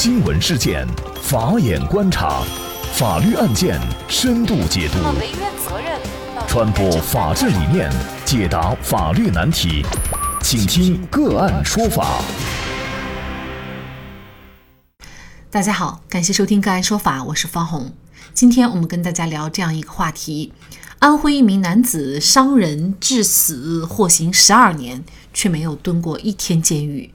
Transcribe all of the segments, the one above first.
新闻事件，法眼观察，法律案件深度解读，传播法治理念，解答法律难题，请听个案说法。大家好，感谢收听个案说法，我是方红。今天我们跟大家聊这样一个话题：安徽一名男子伤人致死，获刑十二年，却没有蹲过一天监狱。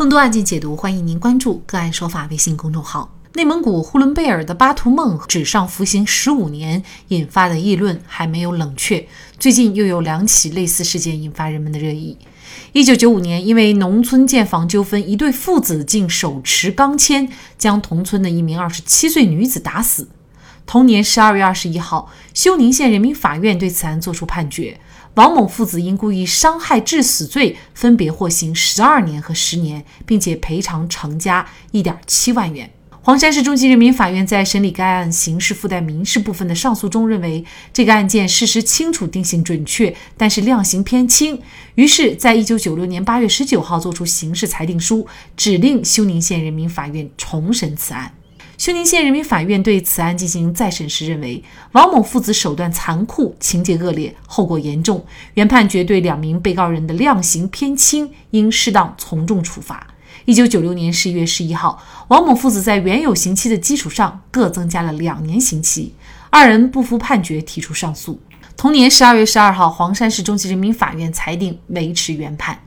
更多案件解读，欢迎您关注“个案说法”微信公众号。内蒙古呼伦贝尔的巴图孟纸上服刑十五年，引发的议论还没有冷却。最近又有两起类似事件引发人们的热议。一九九五年，因为农村建房纠纷，一对父子竟手持钢钎将同村的一名二十七岁女子打死。同年十二月二十一号，休宁县人民法院对此案作出判决。王某父子因故意伤害致死罪，分别获刑十二年和十年，并且赔偿程家一点七万元。黄山市中级人民法院在审理该案刑事附带民事部分的上诉中认为，这个案件事实清楚、定性准确，但是量刑偏轻，于是，在一九九六年八月十九号作出刑事裁定书，指令休宁县人民法院重审此案。休宁县人民法院对此案进行再审时认为，王某父子手段残酷，情节恶劣，后果严重，原判决对两名被告人的量刑偏轻，应适当从重处罚。一九九六年十一月十一号，王某父子在原有刑期的基础上各增加了两年刑期，二人不服判决提出上诉。同年十二月十二号，黄山市中级人民法院裁定维持原判。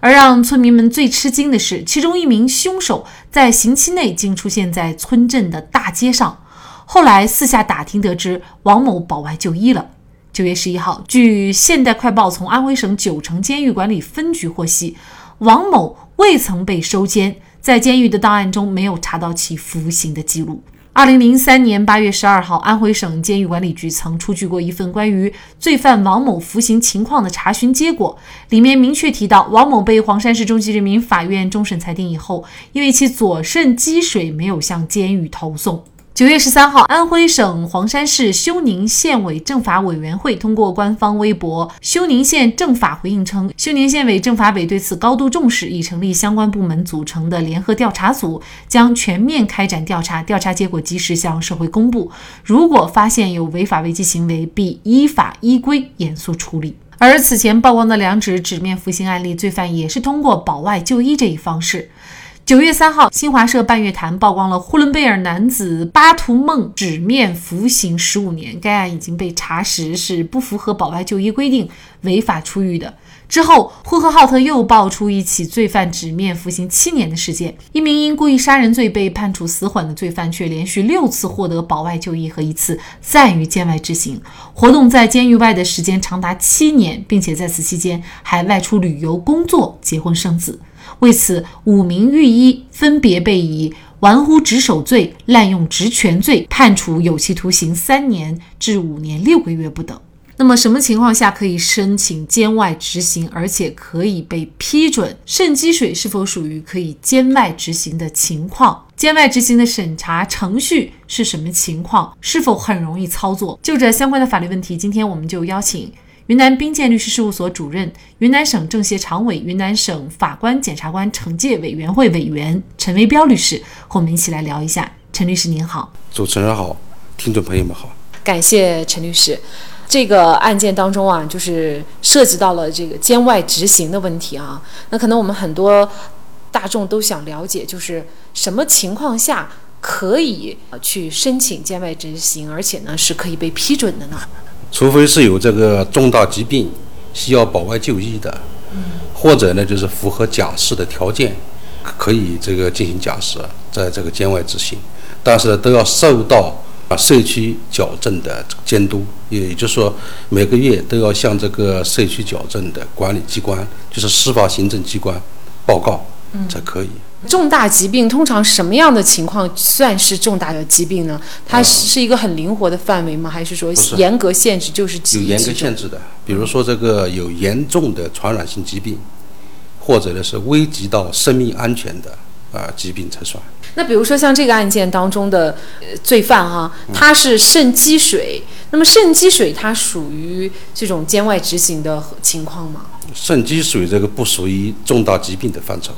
而让村民们最吃惊的是，其中一名凶手在刑期内竟出现在村镇的大街上。后来四下打听得知，王某保外就医了。九月十一号，据《现代快报》从安徽省九城监狱管理分局获悉，王某未曾被收监，在监狱的档案中没有查到其服刑的记录。二零零三年八月十二号，安徽省监狱管理局曾出具过一份关于罪犯王某服刑情况的查询结果，里面明确提到，王某被黄山市中级人民法院终审裁定以后，因为其左肾积水，没有向监狱投送。九月十三号，安徽省黄山市休宁县委政法委员会通过官方微博，休宁县政法回应称，休宁县委政法委对此高度重视，已成立相关部门组成的联合调查组，将全面开展调查，调查结果及时向社会公布。如果发现有违法违纪行为，必依法依规严肃处理。而此前曝光的两纸纸面服刑案例，罪犯也是通过保外就医这一方式。九月三号，新华社半月谈曝光了呼伦贝尔男子巴图孟纸面服刑十五年，该案已经被查实是不符合保外就医规定，违法出狱的。之后，呼和浩特又爆出一起罪犯纸面服刑七年的事件，一名因故意杀人罪被判处死缓的罪犯，却连续六次获得保外就医和一次暂予监外执行，活动在监狱外的时间长达七年，并且在此期间还外出旅游、工作、结婚生子。为此，五名狱医分别被以玩忽职守罪、滥用职权罪判处有期徒刑三年至五年六个月不等。那么，什么情况下可以申请监外执行，而且可以被批准？肾积水是否属于可以监外执行的情况？监外执行的审查程序是什么情况？是否很容易操作？就这相关的法律问题，今天我们就邀请。云南冰鉴律师事务所主任、云南省政协常委、云南省法官检察官惩戒委员会委员陈维彪律师和我们一起来聊一下。陈律师您好，主持人好，听众朋友们好，感谢陈律师。这个案件当中啊，就是涉及到了这个监外执行的问题啊。那可能我们很多大众都想了解，就是什么情况下可以去申请监外执行，而且呢是可以被批准的呢？除非是有这个重大疾病需要保外就医的，或者呢就是符合假释的条件，可以这个进行假释，在这个监外执行，但是都要受到啊社区矫正的监督，也就是说每个月都要向这个社区矫正的管理机关，就是司法行政机关报告才可以。重大疾病通常什么样的情况算是重大的疾病呢？它是一个很灵活的范围吗？还是说严格限制？就是有严格限制的。比如说这个有严重的传染性疾病，或者呢是危及到生命安全的啊疾病才算。那比如说像这个案件当中的罪犯哈，他是肾积水，那么肾积水它属于这种监外执行的情况吗？肾积水这个不属于重大疾病的范畴。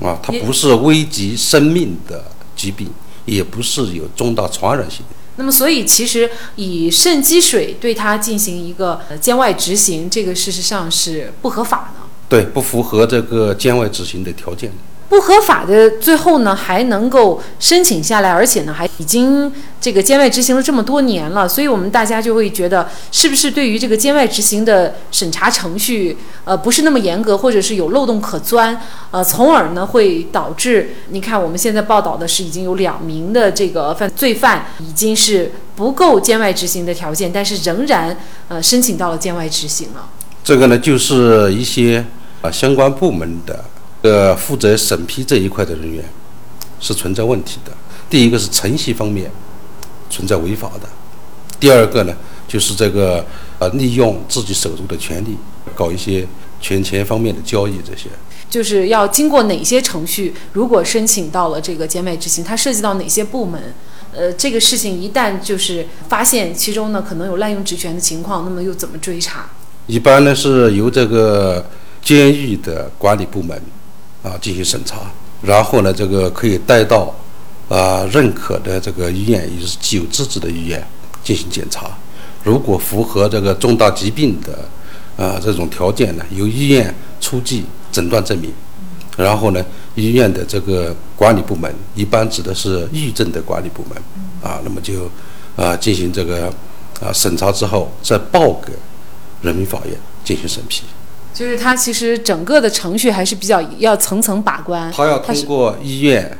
啊，它不是危及生命的疾病，也不是有重大传染性。那么，所以其实以肾积水对它进行一个监外执行，这个事实上是不合法的。对，不符合这个监外执行的条件。不合法的，最后呢还能够申请下来，而且呢还已经这个监外执行了这么多年了，所以我们大家就会觉得，是不是对于这个监外执行的审查程序，呃，不是那么严格，或者是有漏洞可钻，呃，从而呢会导致，你看我们现在报道的是已经有两名的这个犯罪犯已经是不够监外执行的条件，但是仍然呃申请到了监外执行了。这个呢就是一些啊相关部门的。呃，负责审批这一块的人员是存在问题的。第一个是程序方面存在违法的，第二个呢，就是这个呃，利用自己手中的权利搞一些权钱方面的交易，这些就是要经过哪些程序？如果申请到了这个监外执行，它涉及到哪些部门？呃，这个事情一旦就是发现其中呢可能有滥用职权的情况，那么又怎么追查？一般呢是由这个监狱的管理部门。啊，进行审查，然后呢，这个可以带到啊认可的这个医院，也就是既有资质的医院进行检查。如果符合这个重大疾病的啊这种条件呢，由医院出具诊断证明，然后呢，医院的这个管理部门，一般指的是狱政的管理部门啊，那么就啊进行这个啊审查之后，再报给人民法院进行审批。就是他其实整个的程序还是比较要层层把关。他要通过医院，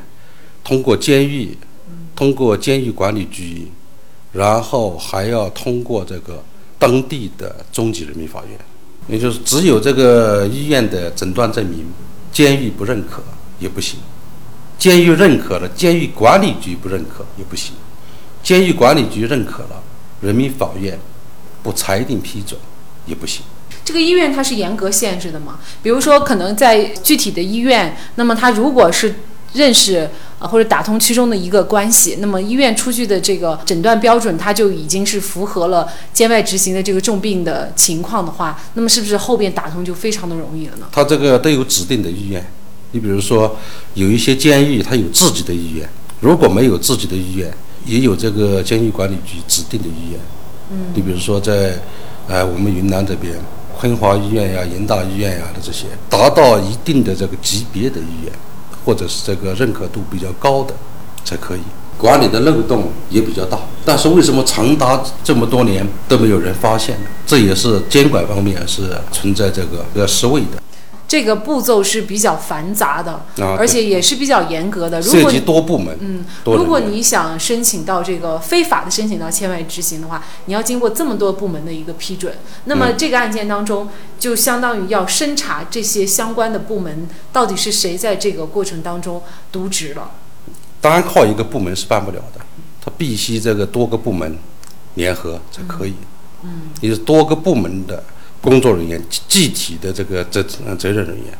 通过监狱，通过监狱管理局，然后还要通过这个当地的中级人民法院。也就是只有这个医院的诊断证明，监狱不认可也不行；监狱认可了，监狱管理局不认可也不行；监狱管理局认可了，人民法院不裁定批准也不行。这个医院它是严格限制的嘛？比如说，可能在具体的医院，那么他如果是认识啊或者打通其中的一个关系，那么医院出具的这个诊断标准，它就已经是符合了监外执行的这个重病的情况的话，那么是不是后边打通就非常的容易了呢？他这个都有指定的医院，你比如说有一些监狱，它有自己的医院；如果没有自己的医院，也有这个监狱管理局指定的医院。嗯，你比如说在，呃，我们云南这边。昆华医院呀、人大医院呀的这些，达到一定的这个级别的医院，或者是这个认可度比较高的，才可以。管理的漏洞也比较大，但是为什么长达这么多年都没有人发现呢？这也是监管方面是存在这个要失位的。这个步骤是比较繁杂的，而且也是比较严格的。涉及多部门。嗯，如果你想申请到这个非法的申请到签外执行的话，你要经过这么多部门的一个批准。那么这个案件当中，就相当于要审查这些相关的部门到底是谁在这个过程当中渎职了。单靠一个部门是办不了的，他必须这个多个部门联合才可以。嗯，也是多个部门的。工作人员具体的这个责责任人员，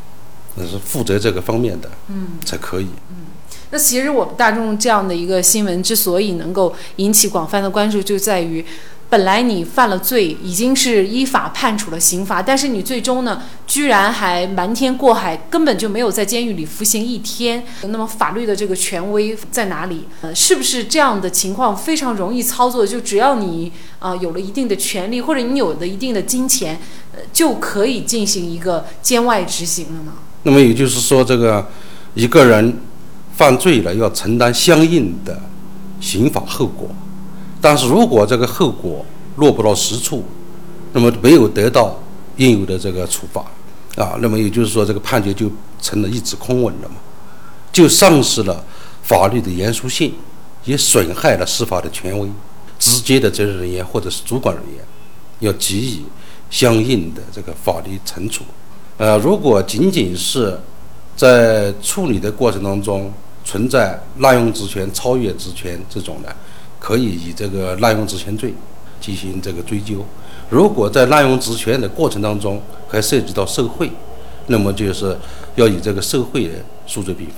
那是负责这个方面的，嗯，才可以。嗯，那其实我们大众这样的一个新闻之所以能够引起广泛的关注，就在于。本来你犯了罪，已经是依法判处了刑罚，但是你最终呢，居然还瞒天过海，根本就没有在监狱里服刑一天。那么法律的这个权威在哪里？呃，是不是这样的情况非常容易操作？就只要你啊有了一定的权利，或者你有了一定的金钱，呃，就可以进行一个监外执行了呢？那么也就是说，这个一个人犯罪了，要承担相应的刑法后果。但是如果这个后果落不到实处，那么没有得到应有的这个处罚，啊，那么也就是说这个判决就成了一纸空文了嘛，就丧失了法律的严肃性，也损害了司法的权威。直接的责任人员或者是主管人员要给予相应的这个法律惩处。呃，如果仅仅是在处理的过程当中存在滥用职权、超越职权这种的。可以以这个滥用职权罪进行这个追究。如果在滥用职权的过程当中还涉及到受贿，那么就是要以这个受贿的数罪并罚。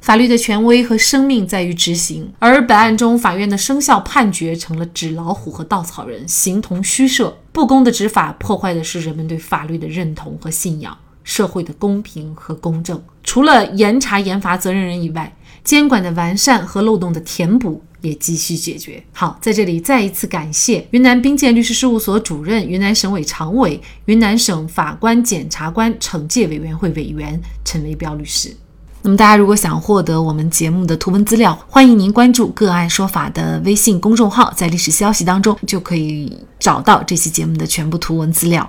法律的权威和生命在于执行，而本案中法院的生效判决成了纸老虎和稻草人，形同虚设。不公的执法破坏的是人们对法律的认同和信仰。社会的公平和公正。除了严查严罚责任人以外，监管的完善和漏洞的填补也急需解决。好，在这里再一次感谢云南冰鉴律师事务所主任、云南省委常委、云南省法官检察官惩戒委员会委员陈维彪律师。那么，大家如果想获得我们节目的图文资料，欢迎您关注“个案说法”的微信公众号，在历史消息当中就可以找到这期节目的全部图文资料。